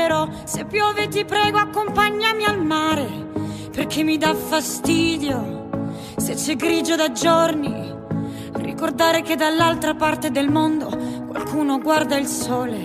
però se piove ti prego accompagnami al mare, perché mi dà fastidio se c'è grigio da giorni. Ricordare che dall'altra parte del mondo qualcuno guarda il sole.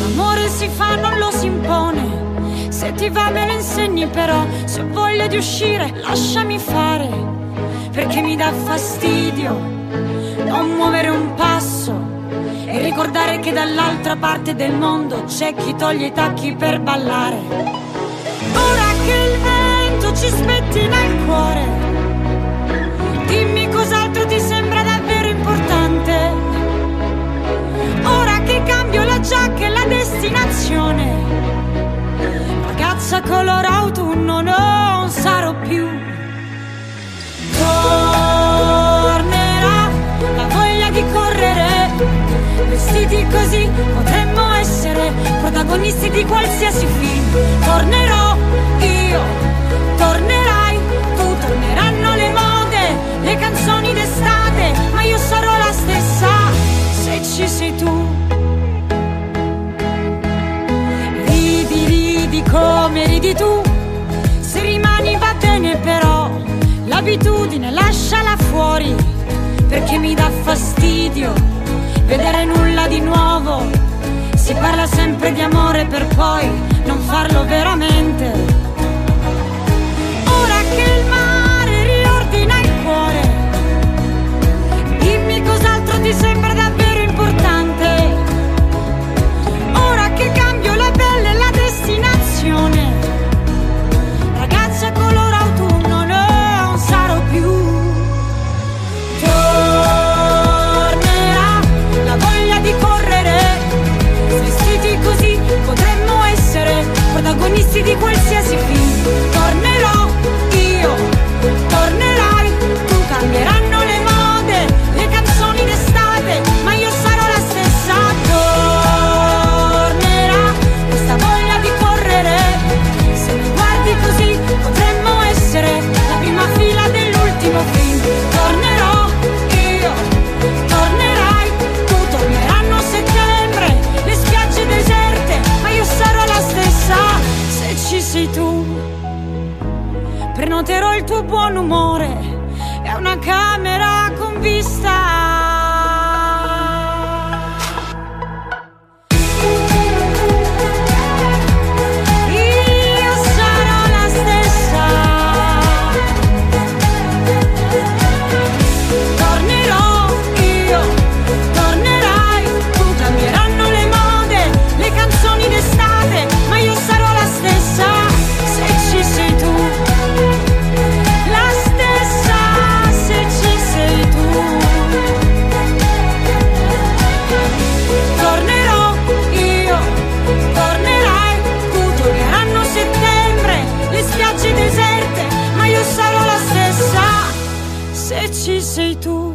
L'amore si fa, non lo si impone. Se ti va me lo insegni però, se ho voglia di uscire lasciami fare, perché mi dà fastidio non muovere un passo e ricordare che dall'altra parte del mondo c'è chi toglie i tacchi per ballare. Ora che il vento ci spettina il cuore, dimmi cos'altro ti sembra davvero importante. Ora che cambio la giacca e la destinazione, ragazza color autunno non sarò più. Qualsiasi film. Tornerò io, tornerai tu, torneranno le mode, le canzoni d'estate, ma io sarò la stessa se ci sei tu. Ridi, ridi come ridi tu, se rimani va bene però, l'abitudine lasciala fuori, perché mi dà fastidio vedere nulla di nuovo. Si parla sempre di amore per poi non farlo veramente. si c'est.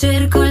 cerco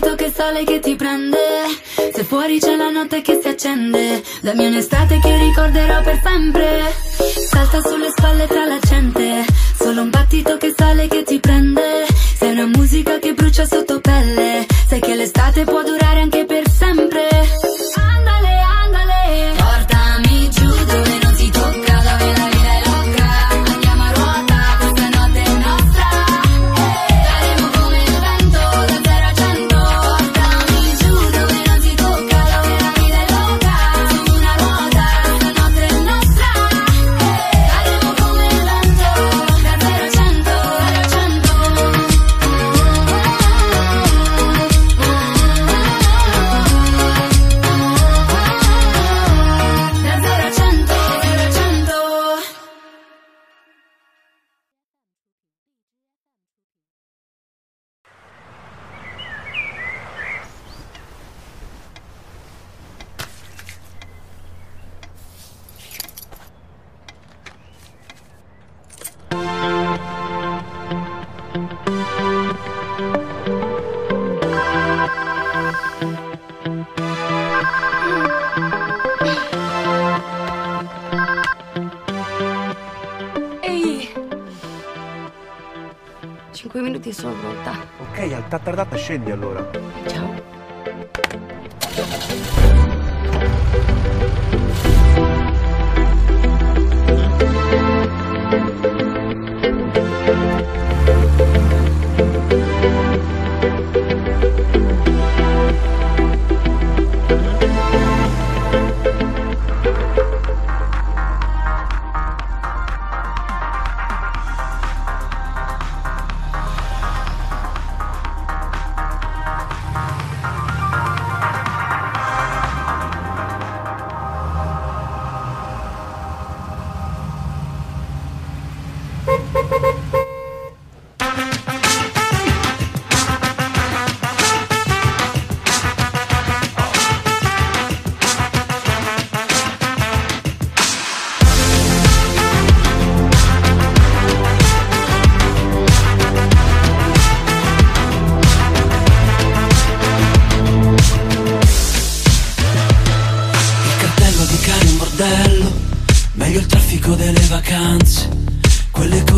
vestito che sale che ti prende. Se fuori c'è la notte che si accende. Dammi un'estate che ricorderò per sempre. Salta sulle spalle tra la gente. Solo un battito che sale che ti prende. Sei una musica che brucia sotto pelle. avanti, sono pronta. Ok, al tattardata scendi allora. Ciao. Ciao.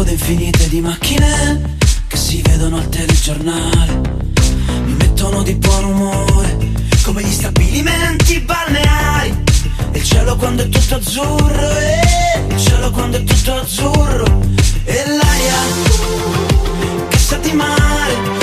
code infinite di macchine che si vedono al telegiornale. Mi mettono di buon umore, come gli stabilimenti balneari. E il cielo quando è tutto azzurro, e il cielo quando è tutto azzurro. E l'aria che sa di mare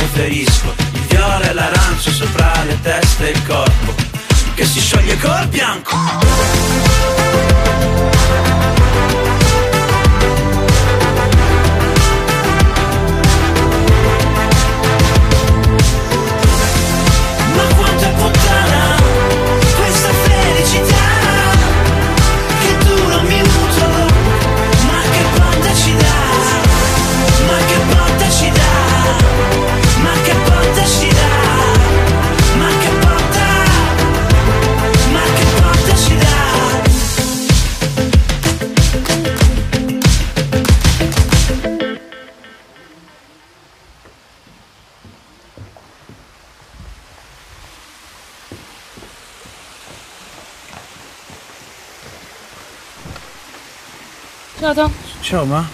preferisco. Il viola e l'arancio sopra le teste e il corpo, che si scioglie col bianco. Ciao, Ciao, ma?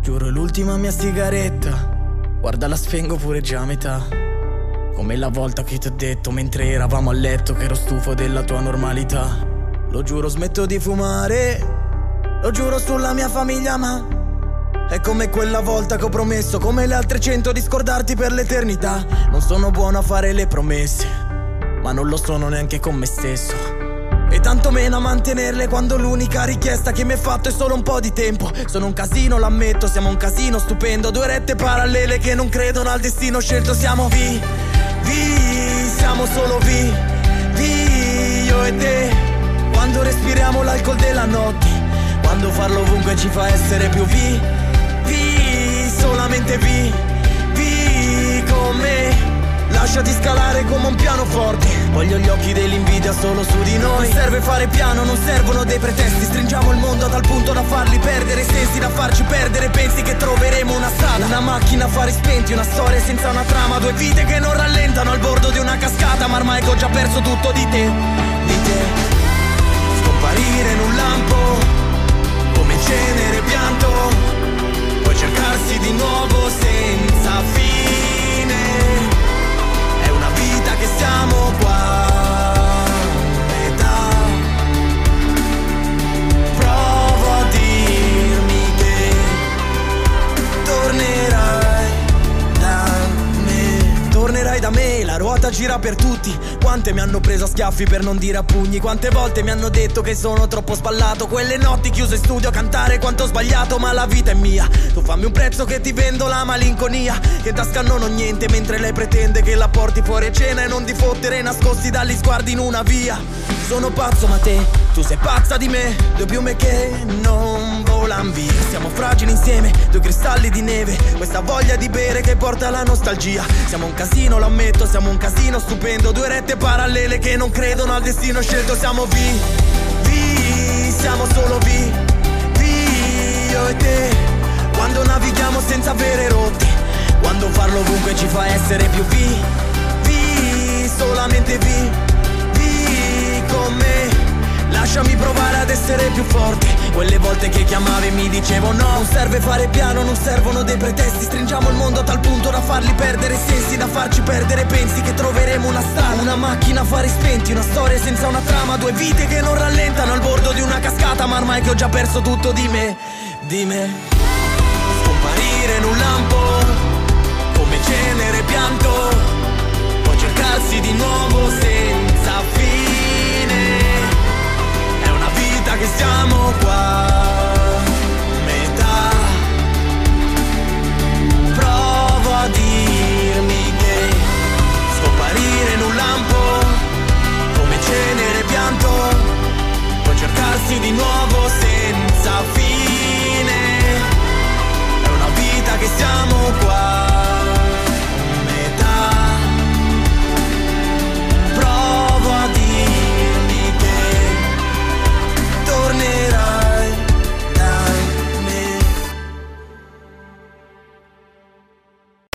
Giuro l'ultima mia sigaretta. Guarda la spengo pure già a metà Come la volta che ti ho detto mentre eravamo a letto Che ero stufo della tua normalità. Lo giuro smetto di fumare. Lo giuro sulla mia famiglia ma È come quella volta che ho promesso Come le altre cento di scordarti per l'eternità. Non sono buono a fare le promesse Ma non lo sono neanche con me stesso. E tanto meno a mantenerle quando l'unica richiesta che mi hai fatto è solo un po' di tempo. Sono un casino, l'ammetto, siamo un casino stupendo. Due rette parallele che non credono al destino scelto Siamo vi, vi, siamo solo vi, vi, io e te. Quando respiriamo l'alcol della notte Quando farlo ovunque ci fa essere più vi, vi, solamente vi, vi con me Lasciati scalare come un pianoforte. Voglio gli occhi dell'invidia solo su di noi. Non serve fare piano, non servono dei pretesti. Stringiamo il mondo a tal punto da farli perdere. Sensi da farci perdere, pensi che troveremo una strada. Una macchina a fari spenti, una storia senza una trama. Due vite che non rallentano al bordo di una cascata. Ma ormai che ho già perso tutto di te, di te Quante mi hanno preso a schiaffi per non dire a pugni, quante volte mi hanno detto che sono troppo spallato. Quelle notti chiuse in studio a cantare quanto ho sbagliato, ma la vita è mia. Tu fammi un prezzo che ti vendo la malinconia, che tasca non ho niente mentre lei pretende che la porti fuori a cena e non di fottere nascosti dagli sguardi in una via. Sono pazzo ma te, tu sei pazza di me, due piume che non via. Siamo fragili insieme, due cristalli di neve, questa voglia di bere che porta alla nostalgia. Siamo un casino, lo ammetto, siamo un casino stupendo, due rette parallele che non credono al destino scelto. Siamo vi, vi, siamo solo vi, vi, io e te. Quando navighiamo senza avere rotte, quando farlo ovunque ci fa essere più vi, vi, solamente vi, vi con me. Lasciami provare ad essere più forte quelle volte che chiamavi mi dicevo no. Non serve fare piano, non servono dei pretesti. Stringiamo il mondo a tal punto da farli perdere sensi Da farci perdere pensi che troveremo una strada. Una macchina a fare spenti, una storia senza una trama. Due vite che non rallentano al bordo di una cascata. Ma ormai che ho già perso tutto di me, di me. Scomparire in un lampo Come cenere pianto. Può cercarsi di nuovo se che siamo qua.